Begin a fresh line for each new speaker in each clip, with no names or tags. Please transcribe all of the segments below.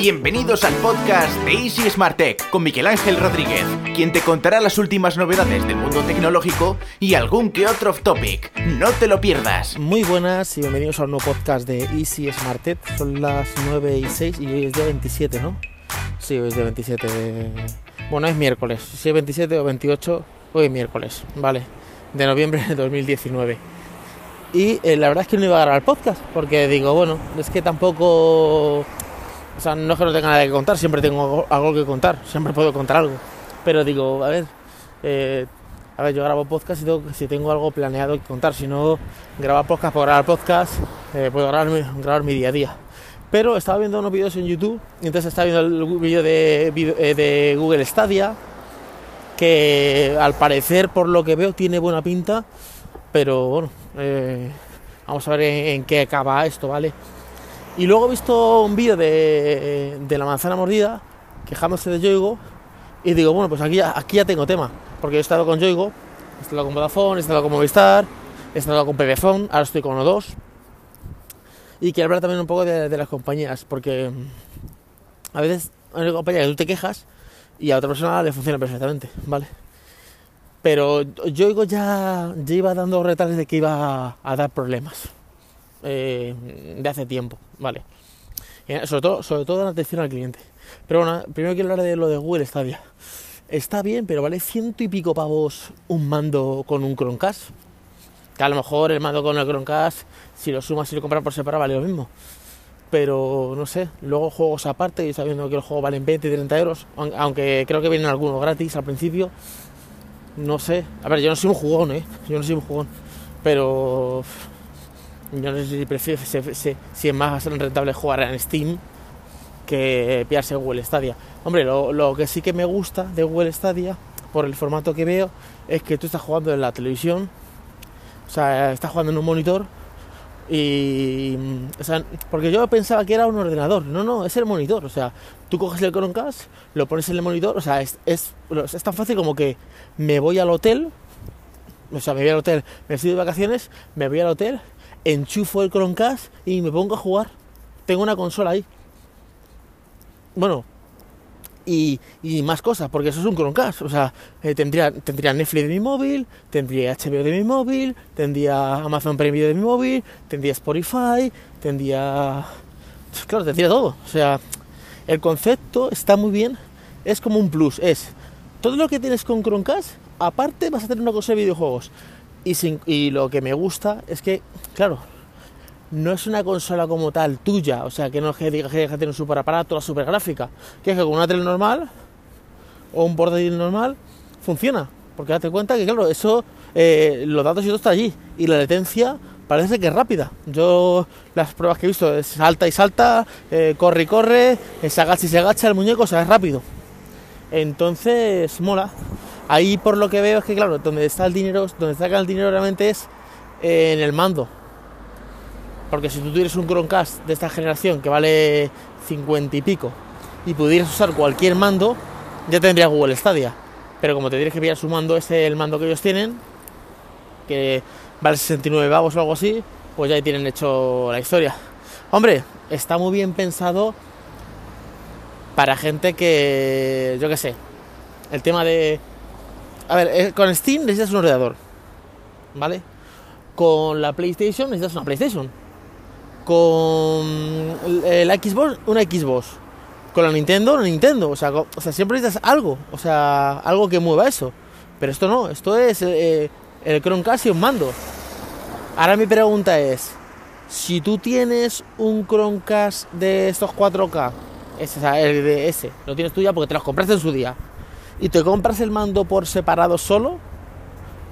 Bienvenidos al podcast de Easy Smart Tech con Miguel Ángel Rodríguez, quien te contará las últimas novedades del mundo tecnológico y algún que otro off topic. No te lo pierdas.
Muy buenas y bienvenidos a un nuevo podcast de Easy Smart Tech. Son las 9 y 6 y hoy es día 27, ¿no? Sí, hoy es día 27 de... Bueno, es miércoles. Si es 27 o 28, hoy es miércoles, vale. De noviembre de 2019. Y eh, la verdad es que no iba a grabar el podcast, porque digo, bueno, es que tampoco... O sea, no es que no tenga nada que contar, siempre tengo algo, que contar, siempre puedo contar algo. Pero digo, a ver, eh, a ver, yo grabo podcast y tengo, si tengo algo planeado que contar, si no, grabar podcast por grabar podcast, eh, puedo grabar mi, día a día. Pero estaba viendo unos vídeos en YouTube, y entonces estaba viendo el vídeo de, eh, Google Stadia, que al parecer, por lo que veo, tiene buena pinta, pero bueno, vamos a ver en, qué acaba esto, ¿vale? Y luego he visto un vídeo de, de, la manzana mordida, quejándose de Yoigo, y digo, bueno, pues aquí ya, aquí ya tengo tema, porque he estado con Yoigo, he estado con Vodafone, he estado con Movistar, he estado con Pbfone, ahora estoy con O2, y quiero hablar también un poco de, de las compañías, porque a veces hay una compañía que tú te quejas y a otra persona le funciona perfectamente, ¿vale? Pero yo ya, ya iba dando retales de que iba a, dar problemas eh, de hace tiempo, ¿vale? Sobre todo, sobre todo en atención al cliente. Pero bueno, primero quiero hablar de lo de Google Stadia. Está bien, pero vale ciento y pico pavos un mando con un Chromecast. Que a lo mejor el mando con el Chromecast, si lo sumas y lo compras por separado, vale lo mismo. Pero no sé, luego juegos aparte, y sabiendo que los juegos valen 20 y 30 euros, aunque creo que vienen algunos gratis al principio no sé. A ver, yo no soy un jugón, ¿eh? Yo no soy un jugón. Pero. Yo no sé si prefiero. Si, es más rentable jugar en Steam que pillarse Google Stadia. Hombre, lo, lo, que sí que me gusta de Google Stadia, por el formato que veo, es que tú estás jugando en la televisión. O sea, estás jugando en un monitor. Y. O sea, porque yo pensaba que era un ordenador. No, no, es el monitor. O sea, tú coges el Chromecast, lo pones en el monitor. O sea, es, es, es tan fácil como que me voy al hotel, o sea, me voy al hotel, me estoy de vacaciones, me voy al hotel, enchufo el Chromecast y me pongo a jugar. Tengo una consola ahí. Bueno, y, más cosas, porque eso es un Chromecast. O sea, eh, tendría, tendría Netflix de mi móvil, tendría HBO de mi móvil, tendría Amazon Prime de mi móvil, tendría Spotify, tendría... Claro, tendría todo. O sea, el concepto está muy bien, es como un plus, es todo lo que tienes con Chromecast, aparte vas a tener una cosa de videojuegos. Y, sin, y, lo que me gusta es que, claro, no es una consola como tal tuya, o sea, que no es que digas que tiene un super aparato, la super gráfica, que es que con una tele normal o un portátil normal funciona. Porque date cuenta que, claro, eso, eh, los datos y todo está allí. Y la latencia parece que es rápida. Yo, las pruebas que he visto, es salta y salta, eh, corre y corre, se agacha y se agacha el muñeco, o sea, es rápido. Entonces, mola. Ahí por lo que veo es que, claro, donde está el dinero, donde sacan el dinero realmente es eh, en el mando. Porque si tú tienes un Chromecast de esta generación que vale 50 y pico y pudieras usar cualquier mando, ya tendría Google Stadia. Pero como te tienes que pillar su mando, ese el mando que ellos tienen, que vale 69 pavos o algo así, pues ya ahí tienen hecho la historia. Hombre, está muy bien pensado para gente que, yo qué sé, el tema de... A ver, eh, con Steam necesitas un ordenador, ¿vale? Con la PlayStation necesitas una PlayStation. Con la Xbox, una Xbox. Con la Nintendo, una Nintendo. O sea, o sea, siempre necesitas algo, o sea, algo que mueva eso. Pero esto no, esto es eh, el Chromecast y un mando. Ahora mi pregunta es, si tú tienes un Chromecast de estos 4K ese, el de ese, lo tienes tú ya porque te los compraste en su día. Y te compras el mando por separado solo,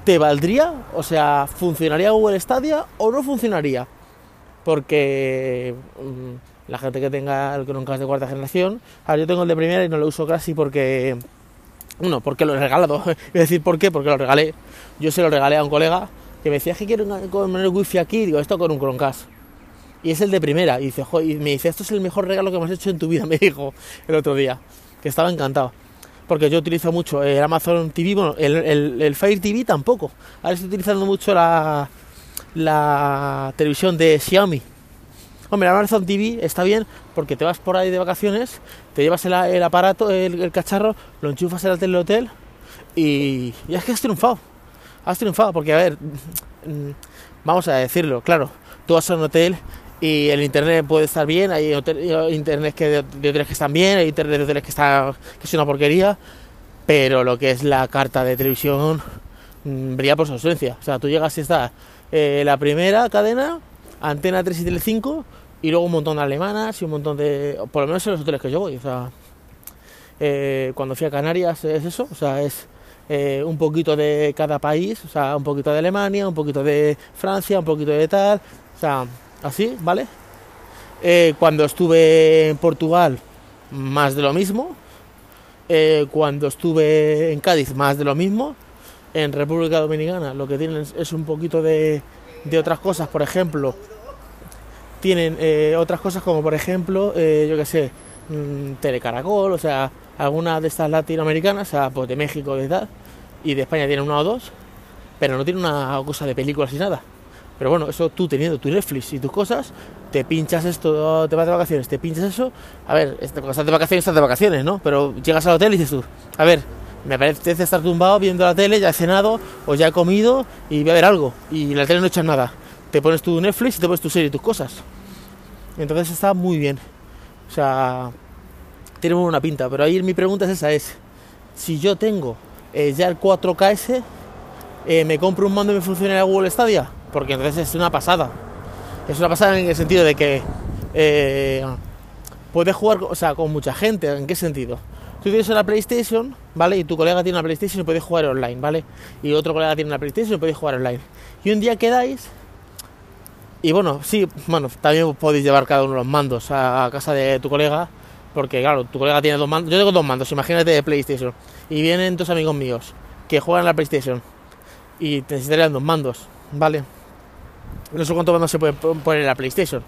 ¿te valdría? O sea, ¿funcionaría Google Stadia o no funcionaría? Porque mmm, la gente que tenga el Chromecast de cuarta generación, ahora yo tengo el de primera y no lo uso casi porque. Uno, porque lo he regalado. Voy a decir por qué, porque lo regalé. Yo se lo regalé a un colega que me decía que quiero poner wifi aquí. Digo, esto con un Chromecast y es el de primera. Y, dice, y me dice, esto es el mejor regalo que me has hecho en tu vida, me dijo el otro día, que estaba encantado. Porque yo utilizo mucho el Amazon TV, bueno, el, el Fire TV tampoco. Ahora estoy utilizando mucho la, la televisión de Xiaomi. Hombre, Amazon TV está bien porque te vas por ahí de vacaciones, te llevas el, aparato, el, cacharro, lo enchufas en la tele hotel y ya es que has triunfado. Has triunfado porque, a ver, mm, vamos a decirlo, claro, tú vas a un hotel y el internet puede estar bien, hay hotel, internet que de, hoteles que están bien, hay internet de hoteles que, está, que es una porquería, pero lo que es la carta de televisión mmm, brilla por su ausencia. O sea, tú llegas y está eh, la primera cadena, Antena 3 y Tele 5, y luego un montón de alemanas y un montón de... por lo menos en los hoteles que yo voy, o sea... Eh, cuando fui a Canarias es eso, o sea, es eh, un poquito de cada país, o sea, un poquito de Alemania, un poquito de Francia, un poquito de tal, o sea, así, ¿vale? Cuando estuve en Portugal, más de lo mismo. Cuando estuve en Cádiz, más de lo mismo. En República Dominicana, lo que tienen es un poquito de, de otras cosas, por ejemplo, tienen eh, otras cosas como, por ejemplo, eh, yo que sé, mmm, Telecaracol, o sea, algunas de estas latinoamericanas, o sea, pues de México y tal, y de España tienen una o dos, pero no tienen una cosa de películas y nada. Pero bueno, eso tú teniendo tu Netflix y tus cosas, te pinchas esto, te vas de vacaciones, te pinchas eso. A ver, cuando estás de vacaciones, estás de vacaciones, ¿no? Pero llegas al hotel y dices tú, a ver, me apetece estar tumbado viendo la tele, ya he cenado o ya he comido y voy a ver algo. Y la tele no echas nada. Te pones tu Netflix te pones tu serie tus cosas. Entonces está muy bien. O sea, tiene muy buena pinta. Pero ahí mi pregunta es esa, es, si yo tengo eh, ya el 4KS, eh, ¿me compro un mando y me funciona el Google Stadia? Porque entonces es una pasada. Es una pasada en el sentido de que eh, puedes jugar o sea, con mucha gente. ¿En qué sentido? Tú tienes una PlayStation, ¿vale? Y tu colega tiene una PlayStation y puedes jugar online, ¿vale? Y otro colega tiene una PlayStation y podéis jugar online. Y un día quedáis y bueno, sí, bueno, también podéis llevar cada uno los mandos a, casa de tu colega, porque claro, tu colega tiene dos mandos, yo tengo dos mandos, imagínate de PlayStation, y vienen dos amigos míos que juegan a la PlayStation y necesitarían dos mandos, ¿vale? No sé cuántos mandos se pueden poner en la PlayStation.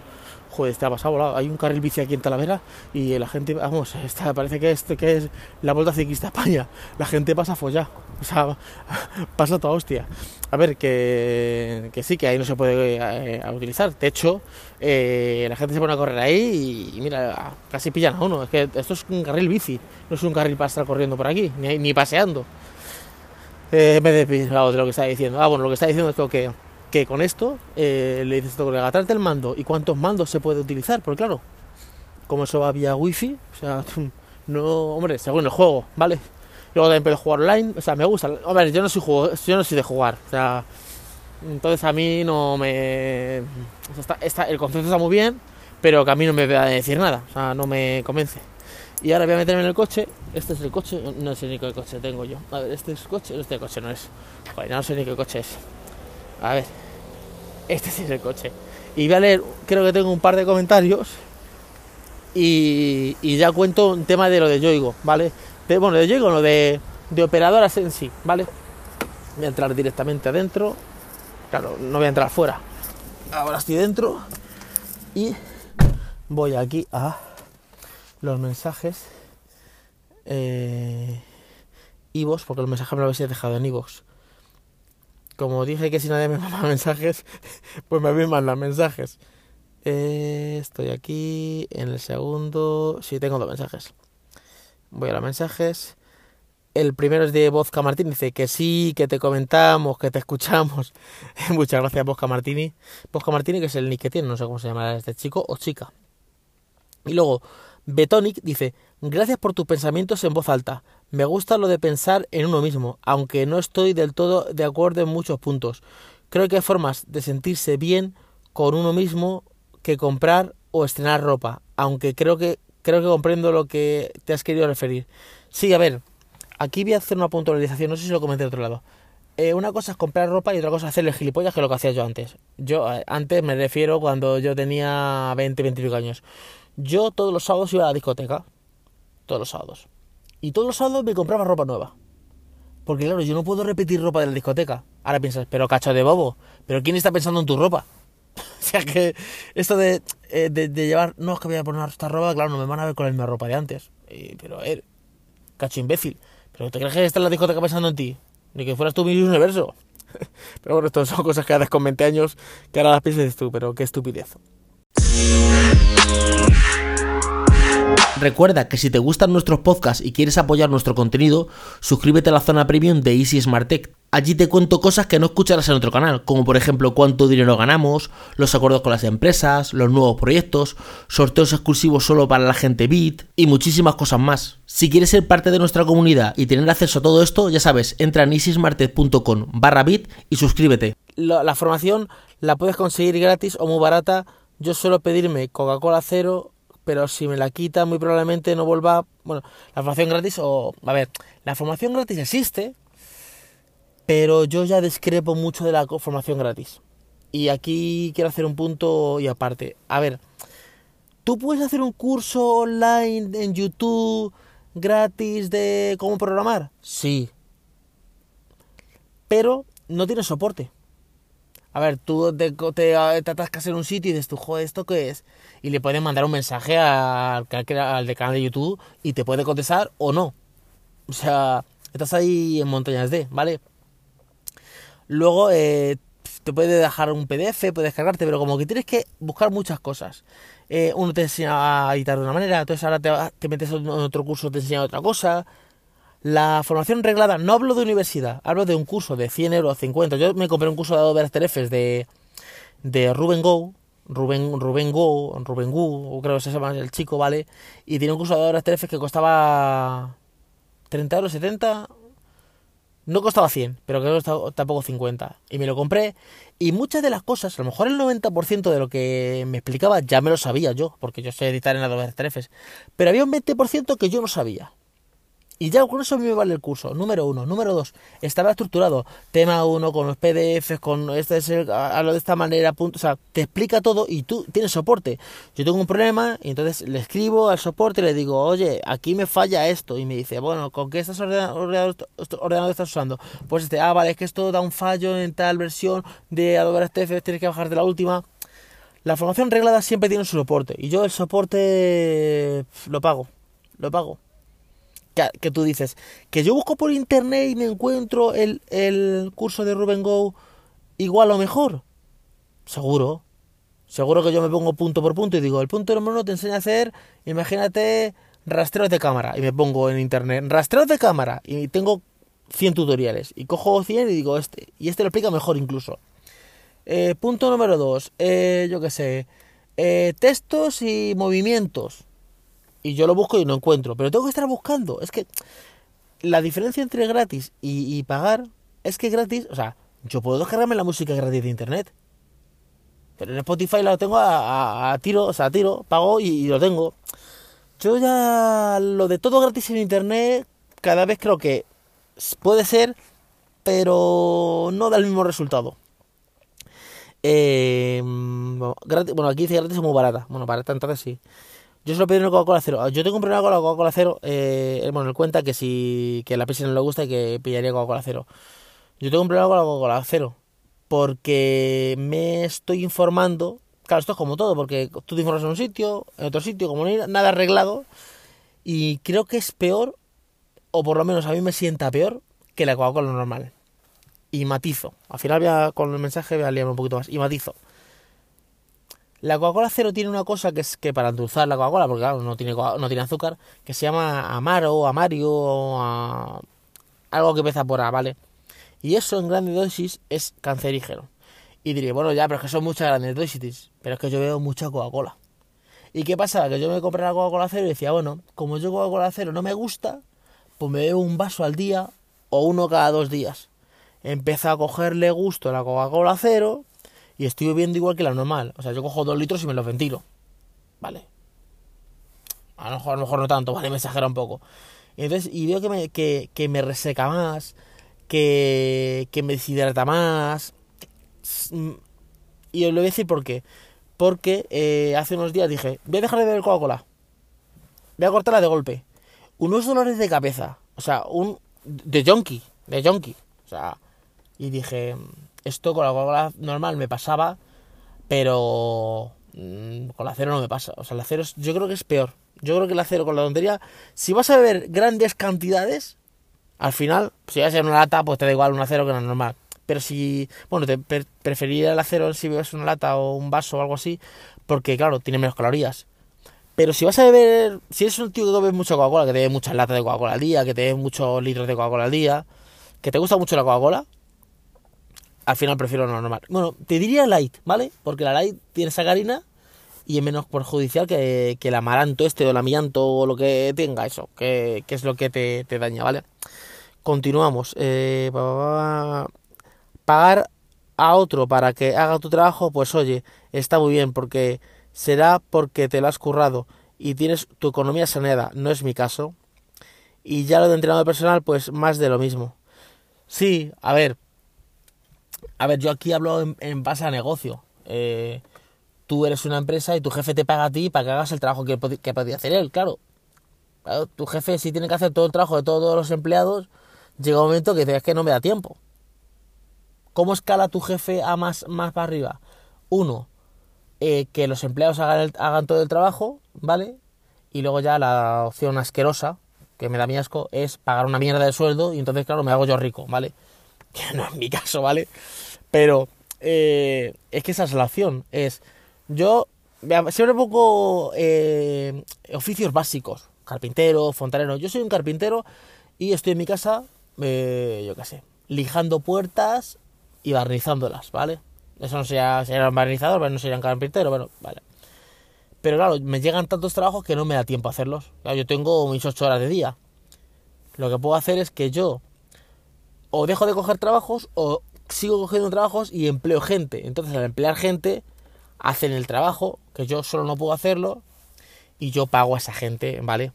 Joder, te ha pasado. Hay un carril bici aquí en Talavera y la gente, vamos, parece que que es la vuelta ciclista a España. La gente pasa a follar. O sea, pasa toda hostia. A ver, que, que sí, que ahí no se puede eh, utilizar. De hecho, eh, la gente se pone a correr ahí y, mira, casi pillan a uno. Es que esto es un carril bici, no es un carril para estar corriendo por aquí, ni, ni paseando. Eh, me he desviado de lo que está diciendo. Ah, bueno, lo que está diciendo es que, que con esto eh, le dices a tu colega, trate el mando y cuántos mandos se puede utilizar. Porque claro, como eso va vía wifi, o sea, no, hombre, según el juego, ¿vale? Luego también puedo jugar online, o sea, me gusta. Hombre, yo no soy juego, yo no soy de jugar, o sea, entonces a mí no me. O sea, está, el concepto está muy bien, pero que a mí no me va a decir nada, o sea, no me convence. Y ahora voy a meterme en el coche. Este es el coche, no sé ni qué coche tengo yo. A ver, este es el coche, este coche no es. Joder, no sé ni qué coche es. A ver, este sí es el coche. Y voy a leer, creo que tengo un par de comentarios. Y, ya cuento un tema de lo de Yoigo, ¿vale? De, bueno, de Yoigo, no, de, de operadoras en sí, ¿vale? Voy a entrar directamente adentro. Claro, no voy a entrar fuera. Ahora estoy dentro. Y voy aquí a los mensajes. Eh, porque los mensajes me los habéis dejado en Ivos. Como dije que si nadie me manda mensajes, pues me mandado mensajes. Eh, estoy aquí en el segundo. Sí, tengo dos mensajes. Voy a los mensajes. El primero es de Bozca Martín, dice que sí, que te comentamos, que te escuchamos. Muchas gracias, Bozca Martini. Bozca Martini, que es el nick que tiene, no sé cómo se llama este chico o chica. Y luego, Betonic dice, gracias por tus pensamientos en voz alta. Me gusta lo de pensar en uno mismo, aunque no estoy del todo de acuerdo en muchos puntos. Creo que hay formas de sentirse bien con uno mismo que comprar o estrenar ropa, aunque creo que creo que comprendo lo que te has querido referir. Sí, a ver, aquí voy a hacer una puntualización, no sé si lo comenté de otro lado. Eh, una cosa es comprar ropa y otra cosa es hacerle gilipollas, que es lo que hacía yo antes. Yo antes me refiero cuando yo tenía 20, 25 años. Yo todos los sábados iba a la discoteca. Todos los sábados. Y todos los sábados me compraba ropa nueva. Porque claro, yo no puedo repetir ropa de la discoteca. Ahora piensas, pero cacho de bobo. ¿Pero quién está pensando en tu ropa? o sea que esto de, eh, de, de, llevar... No, es que voy a poner esta ropa, claro, no me van a ver con la misma ropa de antes. Eh, pero, eh, cacho imbécil. ¿Pero te crees que está en la discoteca pensando en ti? Ni que fueras tú mi universo. pero bueno, esto son cosas que haces con 20 años que ahora las piensas tú, pero qué estupidez.
Recuerda que si te gustan nuestros podcasts y quieres apoyar nuestro contenido, suscríbete a la zona premium de Easy Smart Tech. Allí te cuento cosas que no escucharás en otro canal, como por ejemplo cuánto dinero ganamos, los acuerdos con las empresas, los nuevos proyectos, sorteos exclusivos solo para la gente Bit y muchísimas cosas más. Si quieres ser parte de nuestra comunidad y tener acceso a todo esto, ya sabes, entra en easysmarttech.com barra bit y suscríbete.
La, la formación la puedes conseguir gratis o muy barata. Yo suelo pedirme Coca-Cola cero pero si me la quita muy probablemente no vuelva, bueno, la formación gratis o, a ver, la formación gratis existe, pero yo ya discrepo mucho de la formación gratis. Y aquí quiero hacer un punto y aparte. A ver, tú puedes hacer un curso online en YouTube gratis de cómo programar, sí, pero no tiene soporte. A ver, tú te, te, atascas en un sitio y dices, tú, joder, ¿esto qué es? Y le puedes mandar un mensaje al, al de canal de YouTube y te puede contestar o no. O sea, estás ahí en montañas de, ¿vale? Luego eh, te puede dejar un PDF, puedes cargarte, pero como que tienes que buscar muchas cosas. Eh, uno te enseña a editar de una manera, entonces ahora te, te metes en otro curso, te enseña otra cosa. La formación reglada, no hablo de universidad, hablo de un curso de 100 euros, 50. Yo me compré un curso de Adobe After Effects de, de Ruben Go, Ruben, Ruben Go, Ruben Gu, creo que se llama el chico, ¿vale? Y tiene un curso de Adobe After Effects que costaba 30 euros, 70, no costaba 100, pero creo que tampoco 50. Y me lo compré. Y muchas de las cosas, a lo mejor el 90% de lo que me explicaba ya me lo sabía yo, porque yo sé editar en Adobe After Effects. Pero había un 20% que yo no sabía. Y ya con eso me vale el curso. Número uno. Número dos. Estaba estructurado. Tema uno, con los PDFs, con este es el, hablo de esta manera, punto. O sea, te explica todo y tú tienes soporte. Yo tengo un problema y entonces le escribo al soporte y le digo, oye, aquí me falla esto. Y me dice, bueno, ¿con qué estás ordenador, ordenador estás usando? Pues este, ah, vale, es que esto da un fallo en tal versión de Adobe Effects, tienes que bajar de la última. La formación reglada siempre tiene su soporte. Y yo el soporte lo pago. Lo pago que, tú dices, que yo busco por internet y me encuentro el, el curso de Ruben Go igual o mejor. Seguro. Seguro que yo me pongo punto por punto y digo, el punto número uno te enseña a hacer, imagínate, rastreos de cámara. Y me pongo en internet, rastreos de cámara. Y tengo 100 tutoriales. Y cojo 100 y digo este. Y este lo explica mejor incluso. Eh, punto número 2. Eh, yo qué sé. Eh, textos y movimientos y yo lo busco y no encuentro, pero tengo que estar buscando. Es que la diferencia entre gratis y, pagar es que gratis, o sea, yo puedo descargarme la música gratis de internet. Pero en Spotify lo tengo a, tiro, o sea, a tiro, pago y, lo tengo. Yo ya lo de todo gratis en internet, cada vez creo que puede ser, pero no da el mismo resultado. Eh, bueno, aquí dice gratis es muy barata. Bueno, barata entonces sí. Yo solo pedí una Coca-Cola cero. Yo tengo un problema con la Coca-Cola cero. Eh, bueno, él cuenta que si que la Pepsi no le gusta y que pillaría Coca-Cola cero. Yo tengo un problema con la Coca-Cola cero. Porque me estoy informando. Claro, esto es como todo, porque tú te informas en un sitio, en otro sitio, como no hay nada arreglado. Y creo que es peor, o por lo menos a mí me sienta peor, que la Coca-Cola normal. Y matizo. Al final voy a, con el mensaje voy a liarme un poquito más. Y matizo. La Coca-Cola cero tiene una cosa que es que para endulzar la Coca-Cola, porque claro, no tiene, no tiene azúcar, que se llama Amaro, Amario, o algo que empieza por A, ¿vale? Y eso en grandes dosis es cancerígeno. Y diría, bueno, ya, pero es que son muchas grandes dosis, pero es que yo veo mucha Coca-Cola. ¿Y qué pasa? Que yo me compré la Coca-Cola cero y decía, bueno, como yo Coca-Cola cero no me gusta, pues me bebo un vaso al día o uno cada dos días. Empecé a cogerle gusto a la Coca-Cola cero y estoy bebiendo igual que la normal. O sea, yo cojo dos litros y me los ventilo. Vale. A lo mejor, a lo mejor no tanto, vale, me exagera un poco. Y entonces, y veo que me, que, me reseca más, que, que me deshidrata más. Y os lo voy a decir por qué. Porque eh, hace unos días dije, voy a dejar de beber Coca-Cola. Voy a cortarla de golpe. Unos dolores de cabeza. O sea, un... De junkie. De junkie. O sea... Y dije, esto con la Coca-Cola normal me pasaba, pero mm, con la cero no me pasa. O sea, la cero yo creo que es peor. Yo creo que la cero con la tontería, si vas a beber grandes cantidades, al final, si vas a una lata, pues te da igual una cero que una normal. Pero si, bueno, te preferiría el acero si bebes una lata o un vaso o algo así, porque claro, tiene menos calorías. Pero si vas a beber, si eres un tío que bebe mucha Coca-Cola, que te bebe muchas latas de Coca-Cola al día, que te bebe muchos litros de Coca-Cola al día, que te gusta mucho la Coca-Cola, al final prefiero normal. Bueno, te diría light, ¿vale? Porque la light tiene sacarina y es menos perjudicial que, que el amaranto este o el amianto o lo que tenga eso, que, que es lo que te, te, daña, ¿vale? Continuamos. Eh, pagar a otro para que haga tu trabajo, pues oye, está muy bien porque será porque te lo has currado y tienes tu economía saneada, no es mi caso. Y ya lo de entrenador personal, pues más de lo mismo. Sí, a ver, a ver, yo aquí hablo en, base a negocio. Eh, tú eres una empresa y tu jefe te paga a ti para que hagas el trabajo que, podía hacer él, claro. Tu jefe, si tiene que hacer todo el trabajo de todos los empleados, llega un momento que dices que no me da tiempo. ¿Cómo escala tu jefe a más, más para arriba? Uno, eh, que los empleados hagan, hagan todo el trabajo, ¿vale? Y luego ya la opción asquerosa, que me da mi asco, es pagar una mierda de sueldo y entonces, claro, me hago yo rico, ¿vale? Que no es mi caso, ¿vale? Pero eh, es que esa es la. Es, yo siempre pongo eh, oficios básicos, carpintero, fontanero. Yo soy un carpintero y estoy en mi casa, yo qué sé, lijando puertas y barnizándolas, ¿vale? Eso no sería, sería un barnizador, no sería un carpintero, bueno, vale. Pero claro, me llegan tantos trabajos que no me da tiempo a hacerlos. yo tengo mis ocho horas de día. Lo que puedo hacer es que yo o dejo de coger trabajos o sigo cogiendo trabajos y empleo gente. Entonces al emplear gente hacen el trabajo que yo solo no puedo hacerlo y yo pago a esa gente, ¿vale?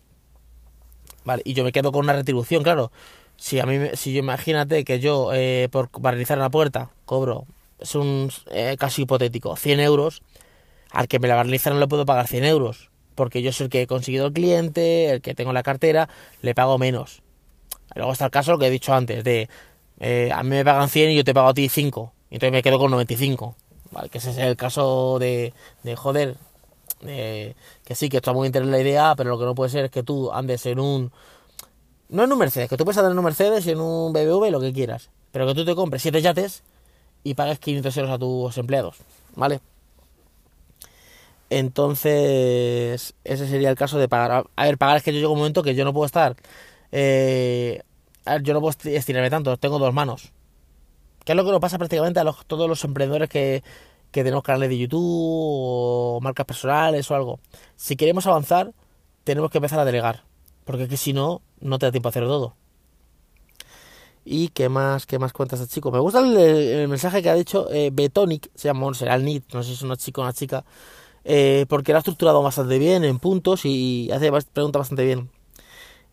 Vale, y yo me quedo con una retribución, claro. Si a mí, si yo imagínate que yo eh, por barnizar una puerta cobro es un eh, hipotético, 100 euros, al que me la barniza no le puedo pagar 100 euros, porque yo soy el que he conseguido el cliente, el que tengo la cartera, le pago menos. Luego está el caso, que he dicho antes, de eh, a mí me pagan 100 y yo te pago a ti 5, y entonces me quedo con 95. ¿vale? Que ese es el caso de, de joder, que sí, que está muy bien la idea, pero lo que no puede ser es que tú andes en un... No en un Mercedes, que tú puedes andar en un Mercedes y en un BBV, lo que quieras, pero que tú te compres 7 yates y pagues 500 euros a tus empleados, ¿vale? Entonces, ese sería el caso de pagar. A ver, pagar es que yo llego un momento que yo no puedo estar. Eh, yo no puedo estirarme tanto, tengo dos manos. Que es lo que nos pasa prácticamente a todos los emprendedores que, que tenemos canales de YouTube o marcas personales o algo. Si queremos avanzar, tenemos que empezar a delegar. Porque que si no, no te da tiempo a hacer todo. ¿Y qué más, qué más cuentas este chico? Me gusta el, mensaje que ha dicho eh, Betonic, se llama, será el NIT, no sé si es una chica o una chica, eh, porque lo ha estructurado bastante bien en puntos y hace preguntas bastante bien.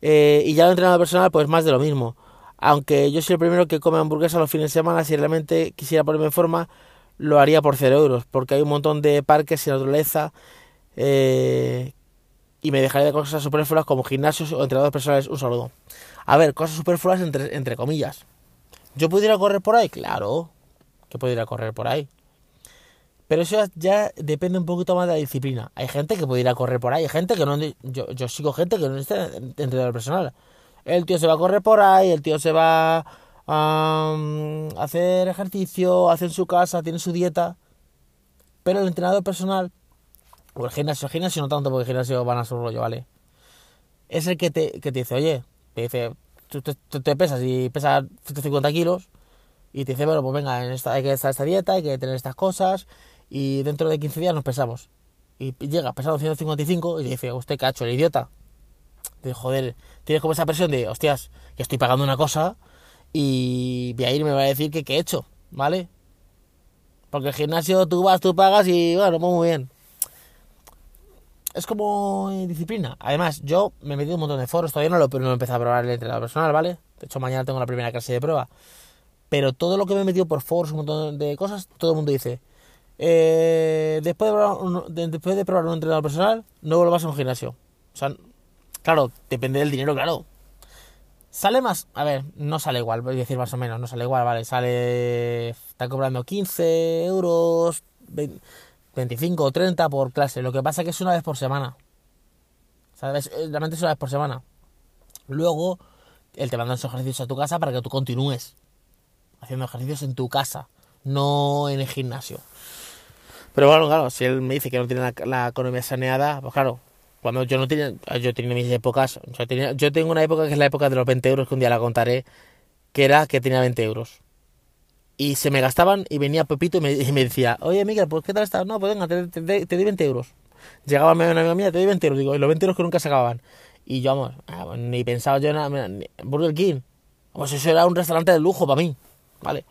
Eh, y ya lo entrenado personal, pues más de lo mismo. Aunque yo soy el primero que come hamburguesa los fines de semana, si realmente quisiera ponerme en forma, lo haría por 0 euros, porque hay un montón de parques y naturaleza eh, y me dejaría de cosas superfluas como gimnasios o entrenadores personales. Un saludo. A ver, cosas superfluas entre, entre comillas. ¿Yo pudiera correr por ahí? Claro, que pudiera correr por ahí. Pero eso ya depende un poquito más de la disciplina. Hay gente que pudiera correr por ahí, hay gente que no... Yo, yo sigo gente que no está entrenador personal. El tío se va a correr por ahí, el tío se va a hacer ejercicio, hace en su casa, tiene su dieta. Pero el entrenador personal, o el gimnasio, el gimnasio no tanto porque el gimnasio van a su rollo, ¿vale? Es el que te, que te dice, oye, te dice, tú, te pesas y pesas 150 kilos y te dice, bueno, pues venga, en esta, hay que estar esta dieta, hay que tener estas cosas y dentro de 15 días nos pesamos. Y llega pesado 155 y te dice, usted cacho, el idiota. Dice, joder, tienes como esa presión de, hostias, que estoy pagando una cosa y voy a ir me va a decir que qué he hecho, ¿vale? Porque el gimnasio tú vas, tú pagas y bueno, muy bien es como disciplina. Además, yo me he metido un montón de foros, todavía no lo, no he empezado a probar el entrenador personal, ¿vale? De hecho, mañana tengo la primera clase de prueba. Pero todo lo que me he metido por foros, un montón de cosas, todo el mundo dice, eh, después, de probar un, después de probar un entrenador personal, no vuelvas a un gimnasio. O sea, claro, depende del dinero, claro. Sale más, a ver, no sale igual, voy a decir más o menos, no sale igual, vale, sale, está cobrando 15 euros, 20, 25 o 30 por clase. Lo que pasa es que es una vez por semana. ¿Sabes? Eh, realmente es una vez por semana. Luego, él te manda esos ejercicios a tu casa para que tú continúes haciendo ejercicios en tu casa, no en el gimnasio. Pero bueno, claro, si él me dice que no tiene la, la economía saneada, pues claro, cuando yo no tenía, yo tenía mis épocas, yo, tenía, yo tengo una época que es la época de los 20 euros, que un día la contaré, que era que tenía 20 euros. Y se me gastaban y venía Pepito y me, y me decía, oye Miguel, pues ¿qué tal estás? No, pues venga, te, te, te, doy 20 euros. Llegaba una amiga mía, te doy 20 euros, digo, y los 20 euros que nunca se acababan. Y yo, vamos, ah, pues ni pensaba yo en Burger King. Pues eso era un restaurante de lujo para mí, ¿vale?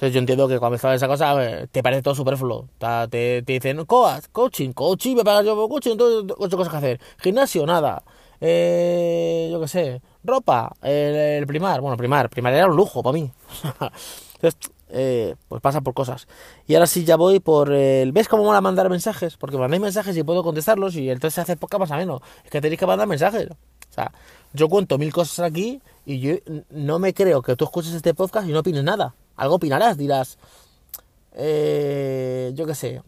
Entonces yo entiendo que cuando me esa cosa te parece todo superfluo. Te, te dicen, coach, coaching, coaching, me pagas yo por coaching, entonces ocho cosas que hacer. Gimnasio, nada. Eh, yo qué sé, ropa, el, primar. Bueno, primar, primar era un lujo para mí. entonces, eh, pues pasa por cosas. Y ahora sí ya voy por el... ¿Ves cómo mola mandar mensajes? Porque mandáis mensajes y puedo contestarlos y entonces se hace poca más a menos. Es que tenéis que mandar mensajes. O sea, yo cuento mil cosas aquí y yo no me creo que tú escuches este podcast y no opines nada. Algo opinarás, dirás, eh, yo qué sé,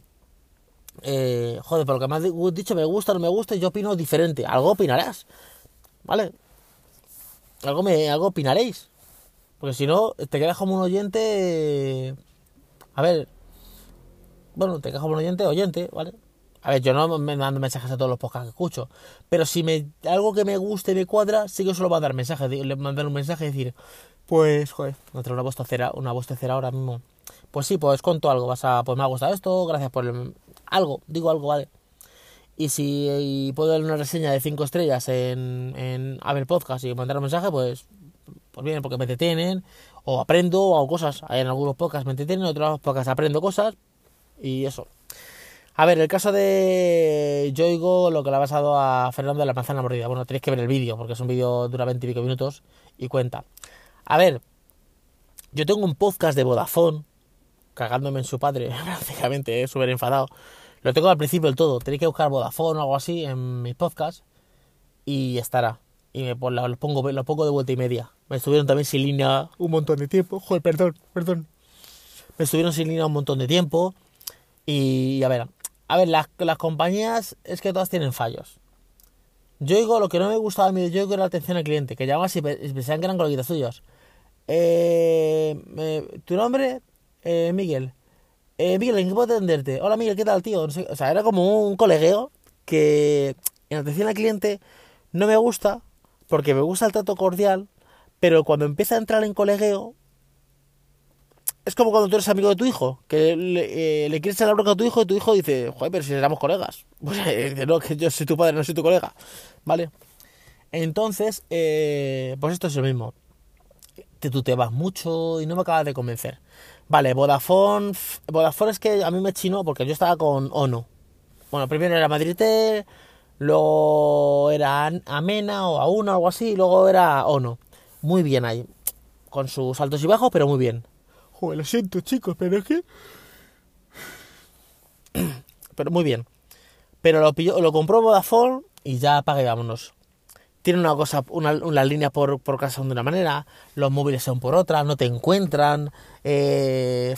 eh, joder, por lo que me has dicho me gusta, no me gusta, yo opino diferente. Algo opinarás, ¿vale? Algo, me, algo opinaréis. Porque si no, te quedas como un oyente... A ver, bueno, te quedas como un oyente, oyente, ¿vale? A ver, yo no me mando mensajes a todos los podcasts que escucho. Pero si me algo que me guste me cuadra, sí que solo va a dar mensajes. Le mandar un mensaje y decir, pues, joder, no tengo una bostecera, una bostecera ahora mismo. Pues sí, pues conto algo. Vas a, pues me ha gustado esto, gracias por el, algo, digo algo, vale. Y si puedo dar una reseña de 5 estrellas en, en Apple Podcast y mandar un mensaje, pues, pues bien, porque me entretienen, o aprendo, o hago cosas. En algunos podcasts me entretienen, en otros podcasts aprendo cosas, y eso. A ver, el caso de yo oigo lo que le ha pasado a Fernando de la manzana mordida. Bueno, tenéis que ver el vídeo, porque es un vídeo dura 20 y pico minutos y cuenta. A ver, yo tengo un podcast de Vodafone, cagándome en su padre, prácticamente, súper enfadado. Lo tengo al principio del todo. Tenéis que buscar Vodafone o algo así en mis podcasts y estará. Y me pues, lo, pongo, lo pongo de vuelta y media. Me estuvieron también sin línea un montón de tiempo. Joder, perdón, perdón. Me estuvieron sin línea un montón de tiempo. Y a ver, a ver, las, las compañías es que todas tienen fallos. Yo digo, lo que no me gustaba a mí de Yoigo era la atención al cliente, que llamaban y pensaban que eran coleguitas suyos. Eh, ¿Tu nombre? Eh, Miguel. Eh, Miguel, ¿en qué puedo atenderte? Hola Miguel, ¿qué tal, tío? No sé, o sea, era como un colegueo que en atención al cliente no me gusta, porque me gusta el trato cordial, pero cuando empieza a entrar en colegueo, es como cuando tú eres amigo de tu hijo, que le, eh, quieres echar la bronca a tu hijo y tu hijo dice, joder, pero si éramos colegas. Pues no, que yo soy tu padre, no soy tu colega. ¿Vale? Entonces, eh, pues esto es lo mismo. Te tuteabas mucho y no me acabas de convencer. Vale, Vodafone. Vodafone es que a mí me chinó porque yo estaba con ONO. Bueno, primero era Madrid, luego era Amena o Auna o algo así, y luego era ONO. Muy bien ahí. Con sus altos y bajos, pero muy bien. Joder, lo siento, chicos, pero es que. Pero muy bien. Pero lo, pilló, lo compró Vodafone y ya apague vámonos. Tiene una cosa, una, una línea por, por casa de una manera, los móviles son por otra, no te encuentran. Eh,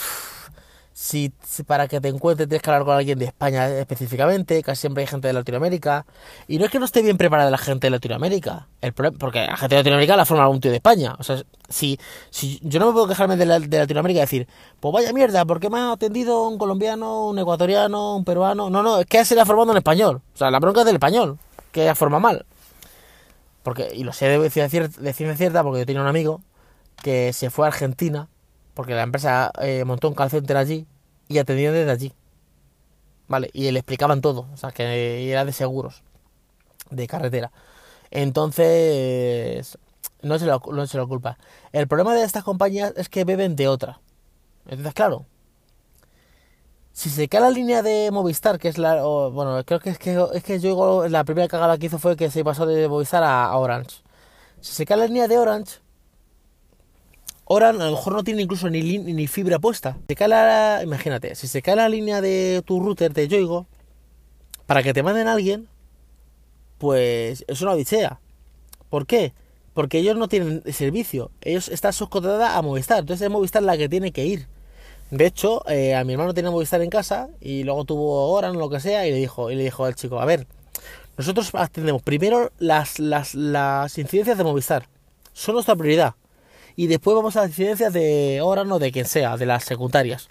si, para que te encuentres tienes que hablar con alguien de España específicamente, casi siempre hay gente de Latinoamérica. Y no es que no esté bien preparada la gente de Latinoamérica, el porque la gente de Latinoamérica la forma algún tío de España. O sea, si, si yo no me puedo quejarme de, la, de Latinoamérica y decir, pues vaya mierda, ¿por qué me ha atendido un colombiano, un ecuatoriano, un peruano? No, no, es que se le ha formado en español. O sea, la bronca es del español, que forma mal. Porque, y lo sé de de cierta porque yo tenía un amigo que se fue a Argentina porque la empresa eh, montó un call center allí y atendían desde allí. ¿Vale? Y le explicaban todo, o sea, que era de seguros, de carretera. Entonces, no se, lo, no se lo culpa. El problema de estas compañías es que beben de otra. Entonces, claro, si se cae la línea de Movistar, que es la. Bueno, creo que es que, es que yo la primera cagada que hizo fue que se pasó de Movistar a, Orange. Si se cae la línea de Orange, Oran a lo mejor no tiene incluso ni, ni fibra puesta. Se cae la, imagínate, si se cae la línea de tu router de Yoigo, para que te manden a alguien, pues es una odisea. ¿Por qué? Porque ellos no tienen servicio. Ellos están subcontratados a Movistar. Entonces es Movistar la que tiene que ir. De hecho, eh, a mi hermano tenía Movistar en casa y luego tuvo Oran o lo que sea y le dijo, y le dijo al chico, a ver, nosotros atendemos primero las, las, las incidencias de Movistar. Son nuestra prioridad y después vamos a las incidencias de Oran o de quien sea, de las secundarias.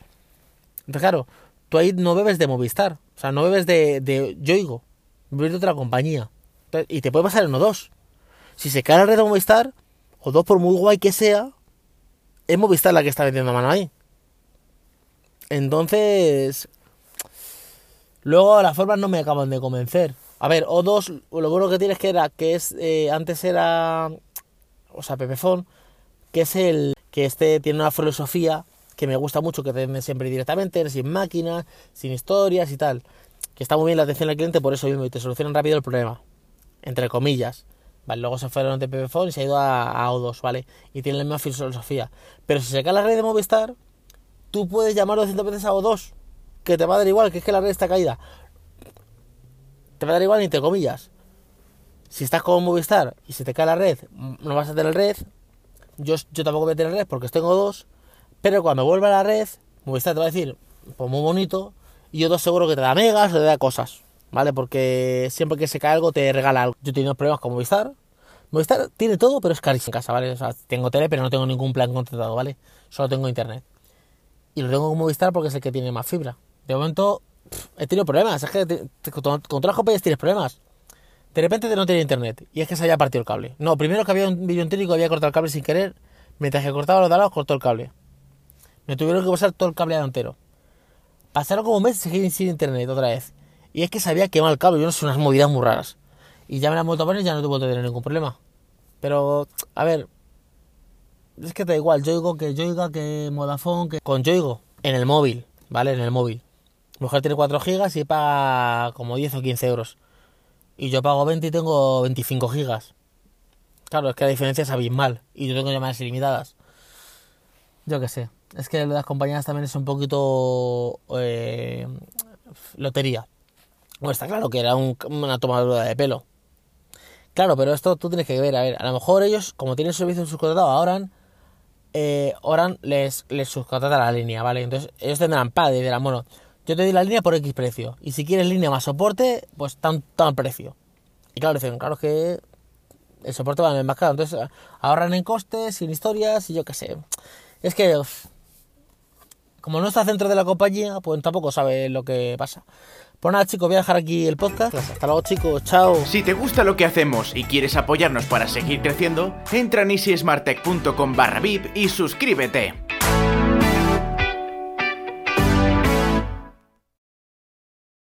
Entonces, claro, tú ahí no bebes de Movistar. O sea, no bebes de, de Yoigo. Bebes de otra compañía. Y te puede pasar en O2. Si se cae la red de Movistar, O2 por muy guay que sea, es Movistar la que está vendiendo mano ahí. Entonces, luego las formas no me acaban de convencer. A ver, O2, lo bueno que tienes que era que es eh, antes era, o sea, Pepefon, que es el que este tiene una filosofía que me gusta mucho, que te vende siempre directamente, sin máquinas, sin historias y tal. Que está muy bien la atención al cliente por eso mismo y te solucionan rápido el problema. Entre comillas. Vale, luego se fueron de Pepefon y se ha ido a, O2, ¿vale? Y tiene la misma filosofía. Pero si se cae la red de Movistar, tú puedes llamar 200 veces a O2, que te va a dar igual, que es que la red está caída. Te va a dar igual, entre comillas. Si estás con Movistar y se te cae la red, no vas a tener red. Yo, yo tampoco voy a tener red porque tengo dos. Pero cuando vuelva a la red, Movistar te va a decir, pues muy bonito. Y yo dos seguro que te da megas o te da cosas. ¿vale? Porque siempre que se cae algo te regala algo. Yo he tenido problemas con Movistar. Movistar tiene todo, pero es carísimo en casa, ¿vale? O sea, tengo tele, pero no tengo ningún plan contratado, ¿vale? Solo tengo internet. Y lo tengo con Movistar porque es el que tiene más fibra. De momento, he tenido problemas. Es que con, todas las compañías tienes problemas. De repente te no tiene internet. Y es que se haya partido el cable. No, primero que había un vídeo técnico había cortado el cable sin querer. Mientras que cortaba los de lados, cortó el cable. Me tuvieron que pasar todo el cable entero. Pasaron como un mes y sin internet otra vez. Y es que sabía que el cable, yo no sé, unas movidas muy raras. Y ya me la vuelto a poner y ya no tuve que tener ningún problema. Pero, a ver, es que da igual, Yoigo que Yoiga, que Modafone, que con Yoigo, en el móvil, ¿vale? En el móvil. Mi mujer tiene 4 gigas y paga como 10 o 15 euros. Y yo pago 20 y tengo 25 gigas. Claro, es que la diferencia es abismal. Y yo tengo llamadas ilimitadas. Yo qué sé. Es que las compañías también es un poquito eh, lotería. Bueno, está claro que era una tomadura de pelo. Claro, pero esto tú tienes que ver, a ver, a lo mejor ellos, como tienen servicio subcontratado, ahora eh, les, les subcontrata la línea, ¿vale? Entonces ellos tendrán PAD y dirán, bueno, yo te doy la línea por X precio. Y si quieres línea más soporte, pues tan, tan precio. Y claro, dicen, claro que el soporte va a más caro. Entonces ahorran en costes, sin historias y yo qué sé. Es que, como no está dentro de la compañía, pues tampoco sabe lo que pasa. Pues nada, chicos, voy a dejar aquí el podcast. Hasta luego, chicos. Chao.
Si te gusta lo que hacemos y quieres apoyarnos para seguir creciendo, entra en easysmartech.com barra VIP y suscríbete.